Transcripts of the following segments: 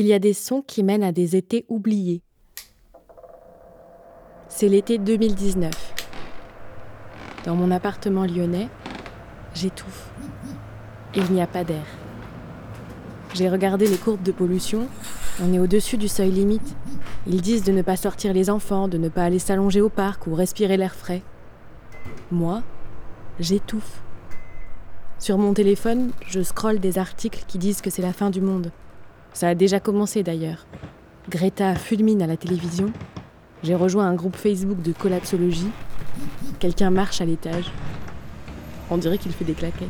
Il y a des sons qui mènent à des étés oubliés. C'est l'été 2019. Dans mon appartement lyonnais, j'étouffe. Il n'y a pas d'air. J'ai regardé les courbes de pollution. On est au-dessus du seuil limite. Ils disent de ne pas sortir les enfants, de ne pas aller s'allonger au parc ou respirer l'air frais. Moi, j'étouffe. Sur mon téléphone, je scrolle des articles qui disent que c'est la fin du monde. Ça a déjà commencé d'ailleurs. Greta fulmine à la télévision. J'ai rejoint un groupe Facebook de collapsologie. Quelqu'un marche à l'étage. On dirait qu'il fait des claquettes.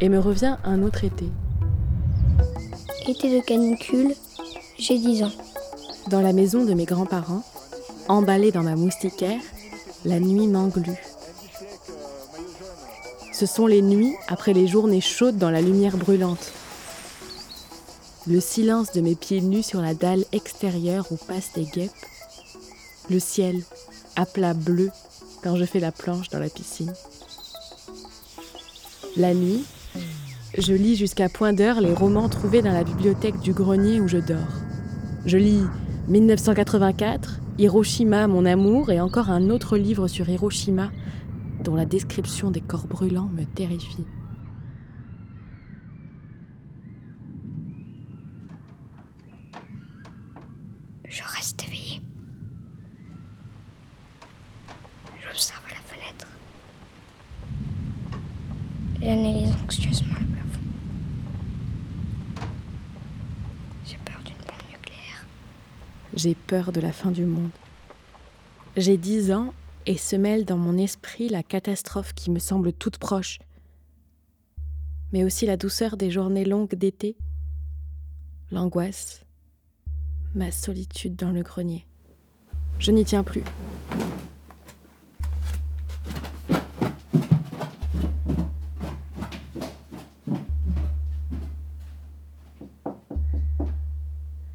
Et me revient un autre été. Été de canicule, j'ai 10 ans. Dans la maison de mes grands-parents, emballée dans ma moustiquaire, la nuit m'englue. Ce sont les nuits après les journées chaudes dans la lumière brûlante. Le silence de mes pieds nus sur la dalle extérieure où passent des guêpes. Le ciel, à plat bleu, quand je fais la planche dans la piscine. La nuit, je lis jusqu'à point d'heure les romans trouvés dans la bibliothèque du grenier où je dors. Je lis 1984, Hiroshima, mon amour, et encore un autre livre sur Hiroshima, dont la description des corps brûlants me terrifie. Je reste éveillé. J'observe la fenêtre. J'analyse anxieusement le plafond. J'ai peur d'une bombe nucléaire. J'ai peur de la fin du monde. J'ai dix ans et se mêle dans mon esprit la catastrophe qui me semble toute proche, mais aussi la douceur des journées longues d'été, l'angoisse, ma solitude dans le grenier. Je n'y tiens plus.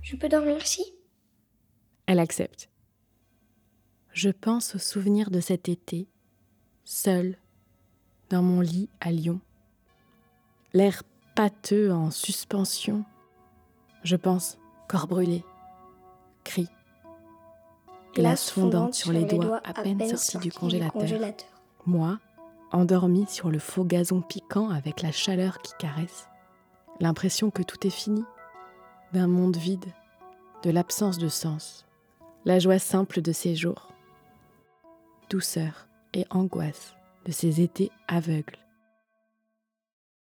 Je peux dormir ici Elle accepte. Je pense aux souvenirs de cet été, seul, dans mon lit à Lyon. L'air pâteux en suspension. Je pense corps brûlé, cri, glace fondante sur les doigts à peine sortis du congélateur. Moi, endormi sur le faux gazon piquant avec la chaleur qui caresse. L'impression que tout est fini, d'un monde vide, de l'absence de sens. La joie simple de ces jours douceur et angoisse de ces étés aveugles.